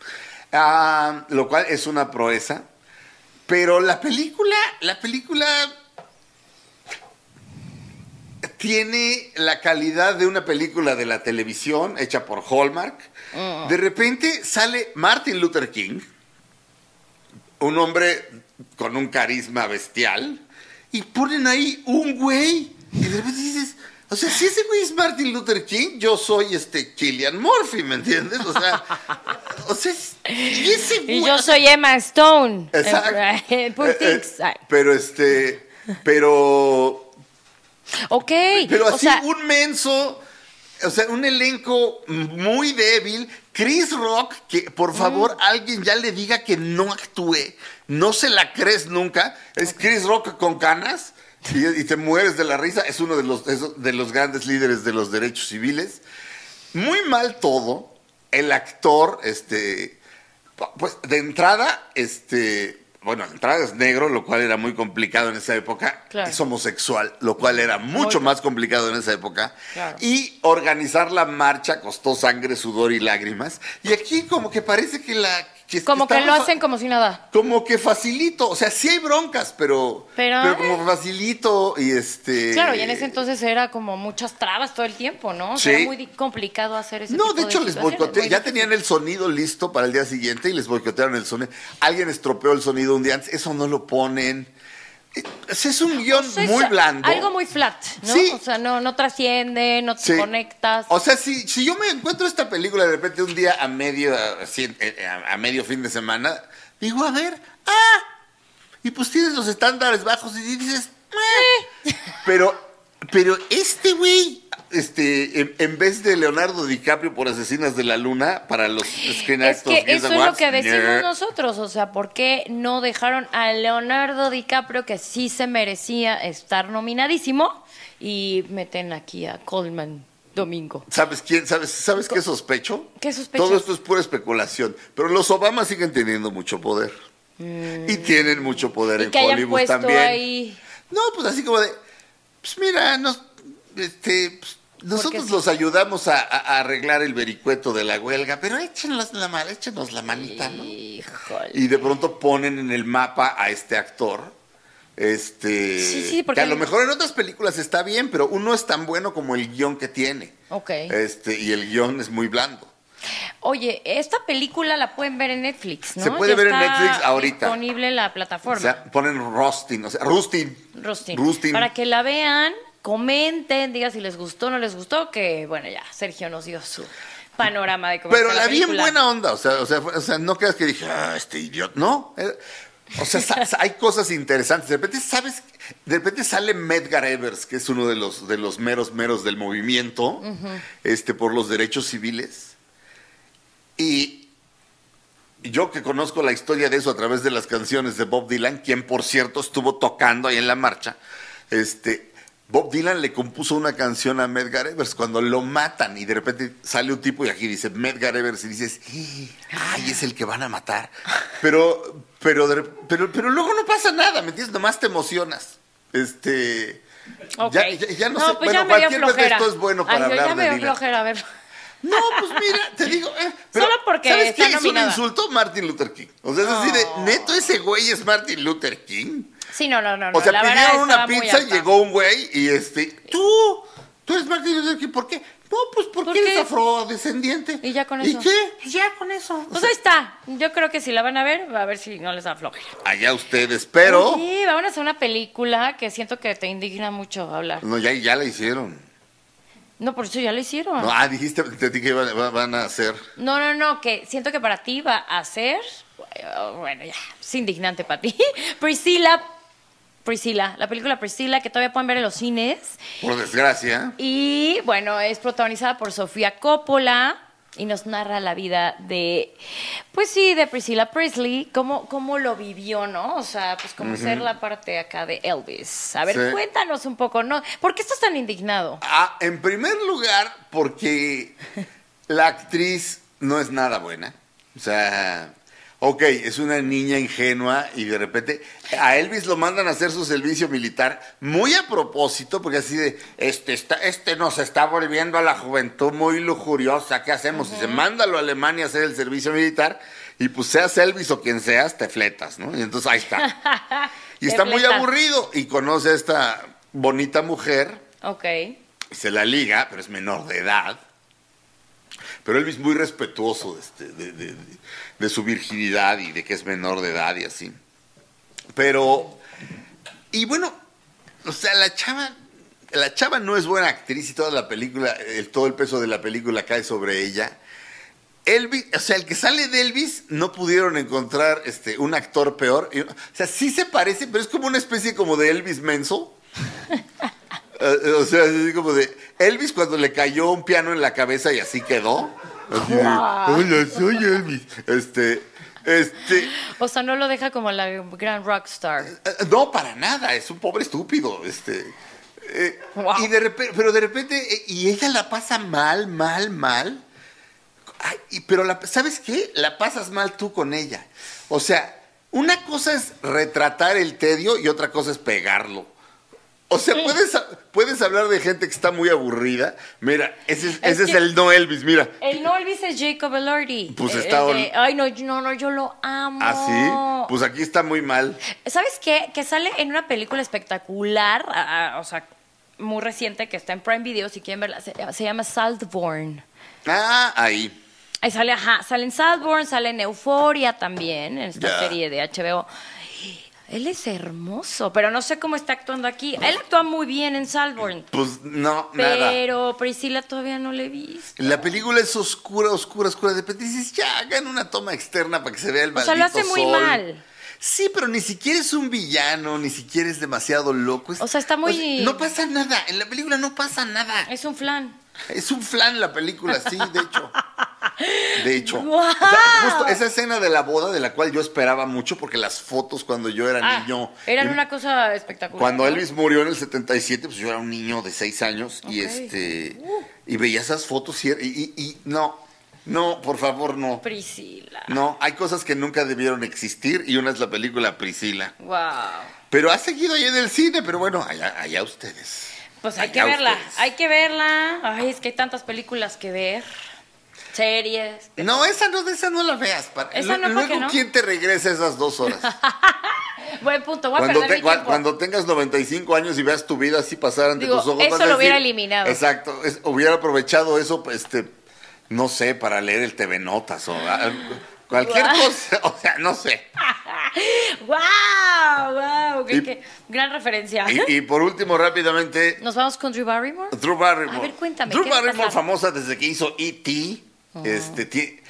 Ah, lo cual es una proeza. Pero la película, la película tiene la calidad de una película de la televisión hecha por Hallmark. De repente sale Martin Luther King, un hombre con un carisma bestial, y ponen ahí un güey, y de repente dices, o sea, si ese güey es Martin Luther King, yo soy este Killian Murphy, ¿me entiendes? O sea, o sea, y ese güey, Y yo soy Emma Stone. Exacto. Eh, Eh, eh, pero este, pero Ok. Pero o así sea, un menso, o sea, un elenco muy débil. Chris Rock, que por favor alguien ya le diga que no actúe, no se la crees nunca. Es Chris Rock con canas y, y te mueres de la risa. Es uno de los, de los grandes líderes de los derechos civiles. Muy mal todo. El actor, este, pues de entrada, este, bueno, de entrada es negro, lo cual era muy complicado en esa época. Claro. Es homosexual, lo cual era mucho Muy- más complicado en esa época. Claro. Y organizar la marcha costó sangre, sudor y lágrimas. Y aquí como que parece que la... como que lo hacen como si nada. Como que facilito, o sea, sí hay broncas, pero, Pero- como facilito y este... Claro, y en ese entonces era como muchas trabas todo el tiempo, ¿no? O sea, Sí. era muy complicado hacer ese No, tipo de hecho les muy Ya tenían el sonido listo para el día siguiente y les boicotearon el sonido. Alguien estropeó el sonido un día antes. Eso no lo ponen. Eh, Es un guion O sea, es muy blando. Algo muy flat, ¿no? Sí. O sea, no, no trasciende, no te Sí. conectas. O sea, si, si yo me encuentro esta película de repente un día a medio, eh, a, a medio fin de semana, digo, a ver, ah, y pues tienes los estándares bajos y dices, "Meh". pero, pero este güey, este, en, en vez de Leonardo DiCaprio por Asesinas de la Luna para los Screen Es que eso es lo que decimos nosotros, o sea, ¿por qué no dejaron a Leonardo DiCaprio, que sí se merecía estar nominadísimo, y meten aquí a Coleman Domingo? ¿Sabes quién? ¿Sabes, ¿Sabes qué sospecho? ¿Qué sospechas? Todo esto es pura especulación. Pero los Obama siguen teniendo mucho poder. Y tienen mucho poder Mm. Y en que hayan Hollywood puesto también. ahí... No, pues así como de, pues mira, nos, este, pues, nosotros sí. los ayudamos a, arreglar el vericueto de la huelga, pero échenos la, ma- échenos la manita, ¿no? Híjole. Y de pronto ponen en el mapa a este actor. Este, Sí, sí, porque que a lo mejor en otras películas está bien, pero uno es tan bueno como el guion que tiene. Ok. Este, y el guion es muy blando. Oye, esta película la pueden ver en Netflix, ¿no? Se puede Ya ver en Netflix ahorita. disponible la plataforma. O sea, ponen Rustin, o sea, Rustin. Rustin. Rustin. Para que la vean, comenten, digan si les gustó o no les gustó, que bueno, ya Sergio nos dio su panorama de cómo Pero la vi en buena onda, o sea, o sea, o sea, no creas que dije, ah, este idiota, no. Era- o sea, hay cosas interesantes. De repente, ¿sabes? De repente sale Medgar Evers, que es uno de los, de los meros meros del movimiento, este, por los derechos civiles. Y yo que conozco la historia de eso a través de las canciones de Bob Dylan, quien por cierto estuvo tocando ahí en la marcha, este, Bob Dylan le compuso una canción a Medgar Evers cuando lo matan y de repente sale un tipo y aquí dice Medgar Evers y dices, "Eh, ay, es el que van a matar. Pero, pero, pero, pero luego no pasa nada, ¿me entiendes? Nomás te emocionas. Este, Ok. ya, ya- ya no, sé, pues bueno, cualquier pretexto es bueno para Ay, hablar ya me de Dylan. flojera, a ver. No, pues mira, te digo, eh, pero Solo porque ¿sabes qué? Es un insulto Martin Luther King. O sea, es así de, neto, ese güey es Martin Luther King. Sí, no, no, no. O sea, la pidieron una pizza y llegó un güey y este, tú, tú eres Martin Luther King, ¿por qué? No, pues porque ¿Por eres afrodescendiente. Y ya con ¿Y eso. qué? Pues ya con eso. O Pues sea, ahí está. Yo creo que si la van a ver, a ver si no les da flojera. allá ustedes, pero... Sí, vamos a hacer una película que siento que te indigna mucho hablar. No, ya, ya la hicieron. No, por eso ya lo hicieron. No, ah, dijiste, te dije que van, van- van a hacer. No, no, no, que siento que para ti va a ser, eh, bueno, ya, es indignante para ti. Priscila, Priscila, la película Priscila que todavía pueden ver en los cines. Por desgracia. Y bueno, es protagonizada por Sofía Coppola, y nos narra la vida de, pues sí, de Priscilla Presley, cómo, cómo lo vivió, ¿no? O sea, pues como ser la parte acá de Elvis. A ver, Sí. cuéntanos un poco, ¿no? ¿Por qué estás tan indignado? Ah, en primer lugar, porque la actriz no es nada buena. O sea, ok, es una niña ingenua y de repente a Elvis lo mandan a hacer su servicio militar muy a propósito, porque así de, este, está, este nos está volviendo a la juventud muy lujuriosa, ¿qué hacemos? Dice, mándalo a Alemania a hacer el servicio militar y pues seas Elvis o quien seas, te fletas, ¿no? Y entonces ahí está. Y está muy aburrido y conoce a esta bonita mujer Ok. se la liga, pero es menor de edad. Pero Elvis muy respetuoso de, este- de- de- de- de su virginidad y de que es menor de edad y así. Pero, y bueno, o sea, la chava, la chava no es buena actriz y toda la película, el- todo el peso de la película cae sobre ella. Elvis, o sea, el que sale de Elvis no pudieron encontrar este, un actor peor. O sea, sí se parece, pero es como una especie como de Elvis menso. Eh, o sea, como de Elvis cuando le cayó un piano en la cabeza y así quedó. Así de, Hola, soy Elvis. Este, este, O sea, no lo deja como la gran rockstar. eh, no, para nada, es un pobre estúpido. Este, eh, Wow. y de repente, pero de repente, eh, y ella la pasa mal, mal, mal. Ay, y- pero la, ¿sabes qué? La pasas mal tú con ella. O sea, una cosa es retratar el tedio y otra cosa es pegarlo. O sea, puedes, puedes hablar de gente que está muy aburrida. Mira, ese es, Es ese es el no Elvis, mira. El no Elvis es Jacob Elordi. Pues El está de- ol- Ay, no, no, no, yo lo amo. Así, pues aquí está muy mal. ¿Sabes qué? Que sale en una película espectacular, ah, ah, o sea, muy reciente, que está en Prime Video, si quieren verla. Se, se llama Saltborn. Ah, ahí. Ahí sale, ajá, sale en Saltborn, sale en Euphoria también, en esta serie de HBO. Él es hermoso, pero no sé cómo está actuando aquí. Él actúa muy bien en Saltborn, Pues no, nada. pero Priscila todavía no le he visto. La película es oscura, oscura, oscura. De repente dices, ya, hagan una toma externa para que se vea el O sea, lo maldito hace muy sol. mal. Sí, pero ni siquiera es un villano, ni siquiera es demasiado loco. Es- O sea, está muy- no pasa nada. En la película no pasa nada. Es un flan. Es un flan la película, sí, de hecho. De hecho. ¡Guau! O sea, justo esa escena de la boda de la cual yo esperaba mucho porque las fotos cuando yo era Ah, niño. eran una cosa espectacular. Cuando. Elvis murió en el 77, pues yo era un niño de 6 años y este y veía esas fotos y- y no, no, por favor, no. Priscila. No, hay cosas que nunca debieron existir y una es la película Priscila. Wow. Pero ha seguido ahí en el cine, pero bueno, allá, allá ustedes. Pues hay Allá que verla, ustedes. hay que verla. Ay, es que hay tantas películas que ver. Series. No, esa no, esa no la veas. pa- Esa no, ¿por Luego, no? ¿quién te regresa esas dos horas? Buen punto, voy a cuando, perder te- mi tiempo. cuando tengas 95 años y veas tu vida así pasar ante Digo, tus ojos. eso lo hubiera eliminado. Exacto, es- hubiera aprovechado eso, este, no sé, para leer el TV Notas o cualquier Guau. cosa, o sea, no sé. ¡Wow! ¡Wow! Qué, Y- qué gran referencia. Y, y por último, rápidamente, ¿Nos vamos con Drew Barrymore? Drew Barrymore. A ver, cuéntame, Drew ¿qué va a Barrymore, famosa desde que hizo E.T., este,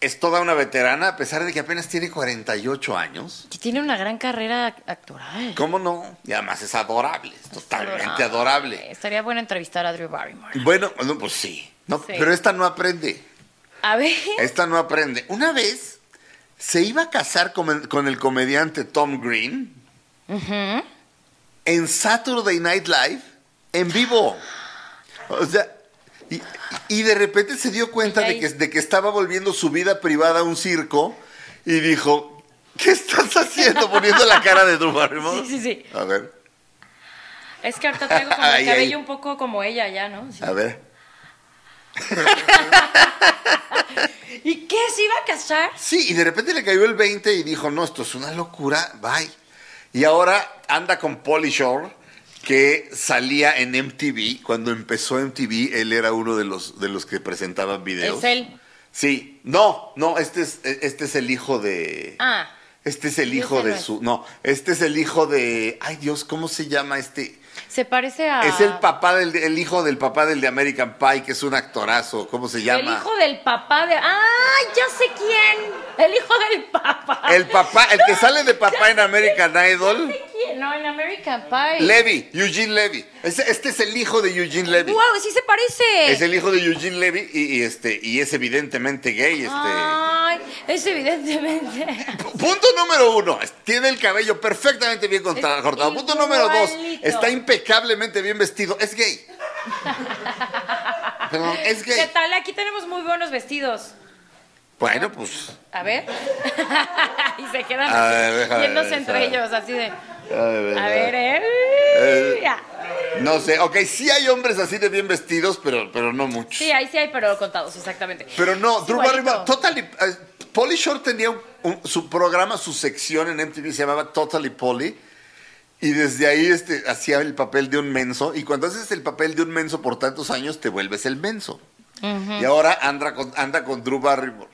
es toda una veterana, a pesar de que apenas tiene 48 años. Que tiene una gran carrera actoral. ¿Cómo no? Y además es adorable, es totalmente adorable. Estaría bueno entrevistar a Drew Barrymore. Bueno, no, pues sí. No, Sí. Pero esta no aprende. A ver. Esta no aprende. Una vez se iba a casar con el, con el comediante Tom Green en Saturday Night Live en vivo. O sea, y, y de repente se dio cuenta de que, de que estaba volviendo su vida privada a un circo y dijo, ¿qué estás haciendo? Poniendo la cara de Drew Barrymore. Sí, sí, sí. A ver, Es que ahorita traigo Ay, el cabello un poco como ella ya, ¿no? Sí. a ver. ¿Y qué? ¿Se iba a casar? Sí, y de repente le cayó el 20 y dijo, no, esto es una locura, bye. Y ahora anda con Polly Shore, que salía en MTV. Cuando empezó MTV, él era uno de los, de los que presentaban videos. Es él. Sí, no, no, este es, este es el hijo de... Ah. Este es el hijo de su... No, este es el hijo de... Ay Dios, ¿cómo se llama este? Se parece a. Es el papá del... El hijo del papá del de American Pie, que es un actorazo. ¿Cómo se llama? El hijo del papá de. ¡Ah! Ya sé quién. El hijo del papá. El papá, el que sale de papá en American Idol. No, en American Pie. Levy, Eugene Levy. Este, este es el hijo de Eugene Levy. ¡Wow! Sí se parece. Es el hijo de Eugene Levy y, y este, y es evidentemente gay. Este. Ay, es evidentemente. Punto número uno, tiene el cabello perfectamente bien cortado. Punto número dos, está impecablemente bien vestido. Es gay. Perdón, es ¿Qué gay. tal? Aquí tenemos muy buenos vestidos. Bueno, pues. A ver. y se quedan viéndose entre ellos, así de. A A ver, ¿eh? Eh. No sé, ok, sí hay hombres así de bien vestidos, pero, pero no muchos. Sí, ahí sí hay, pero contados, exactamente. Pero no, Drew. Barrymore, Totally. eh, Polly Shore tenía un- un- su programa, su sección en MTV se llamaba Totally Polly. Y desde ahí este, hacía el papel de un menso. Y cuando haces el papel de un menso por tantos años, te vuelves el menso. Y ahora anda con, anda con Drew Barrymore.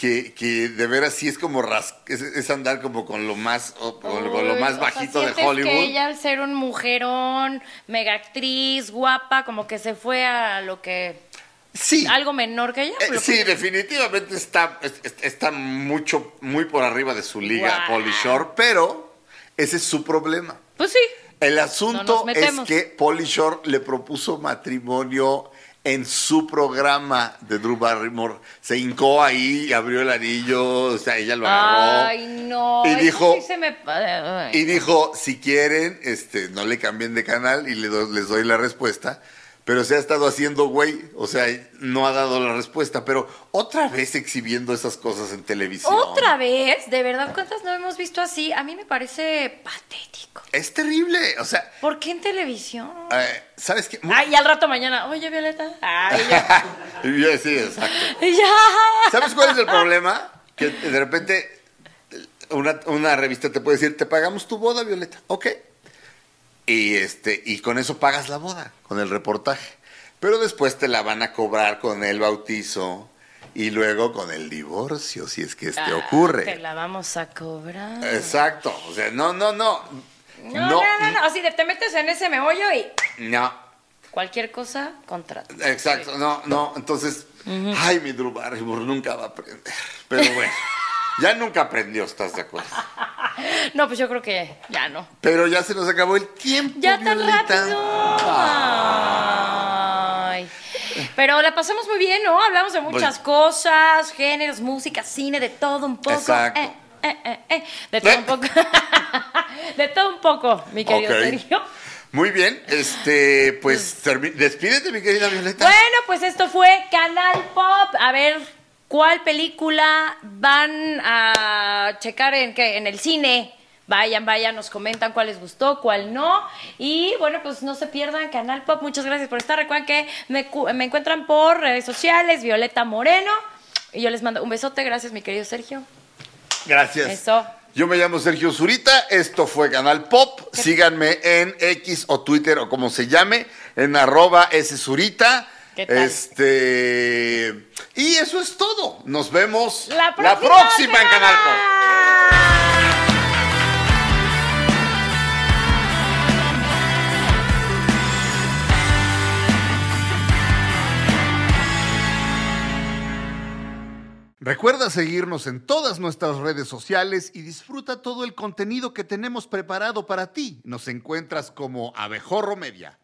Que, que de veras sí es como ras, es, es andar como con lo más o- con, lo- con lo Uy, más o sea, bajito de ¿sientes Hollywood. que ella al ser un mujerón, mega actriz, guapa, como que se fue a lo que Sí. algo menor que ella. Eh, sí, que- definitivamente está, es- es- está mucho, muy por arriba de su liga. Polly Shore, pero ese es su problema. Pues sí. El asunto es que Polly Shore le propuso matrimonio en su programa de Drew Barrymore. Se hincó ahí, abrió el anillo, o sea, ella lo agarró. Ay, no. Y dijo- sí se me... Ay. Y dijo, si quieren, este, no le cambien de canal y les doy la respuesta. Pero se ha estado haciendo güey, o sea, no ha dado la respuesta, pero otra vez exhibiendo esas cosas en televisión. Otra vez, de verdad, ¿cuántas no hemos visto así? A mí me parece patético. Es terrible, o sea, ¿Por qué en televisión? eh, ¿sabes qué? Ay, al rato mañana, oye, Violeta. Ay, ya. Sí, exacto. ya. ¿Sabes cuál es el problema? Que de repente una, una revista te puede decir, te pagamos tu boda, Violeta. Ok. Y, este, y con eso pagas la boda, con el reportaje. Pero después te la van a cobrar con el bautizo y luego con el divorcio, si es que este Ah, Te ocurre. la vamos a cobrar. Exacto. O sea, no, no, no. No, no, no, no. Así de te metes en ese meollo y No. cualquier cosa, contrato. Exacto, no, no. Entonces, ay, mi Drew Barrymore nunca va a aprender. Pero bueno, ya nunca aprendió, ¿estás de acuerdo? No, pues yo creo que ya no. Pero ya se nos acabó el tiempo. Ya tan Violeta. rápido. Ay. Pero la pasamos muy bien, ¿no? Hablamos de muchas Pues- cosas, géneros, música, cine, de todo un poco. Exacto. Eh, eh, eh. De todo un poco. de todo un poco, mi querido Ok. Sergio. Muy bien, este, pues termi- despídete, mi querida Violeta. Bueno, pues esto fue Canal Pop. A ver cuál película van a checar en qué, en el cine. Vayan, vayan, nos comentan cuál les gustó, cuál no. Y bueno, pues no se pierdan Canal Pop. Muchas gracias por estar. Recuerden que me, cu- me encuentran por redes sociales, Violeta Moreno. Y yo les mando un besote. Gracias, mi querido Sergio. Gracias. Eso. Yo me llamo Sergio Zurita, esto fue Canal Pop. Síganme en X o Twitter o como se llame, en arroba Zurita. ¿Qué tal? Este. Y eso es todo. Nos vemos La próxima, próxima en Canal Pop. Recuerda seguirnos en todas nuestras redes sociales y disfruta todo el contenido que tenemos preparado para ti. Nos encuentras como Abejorro Media.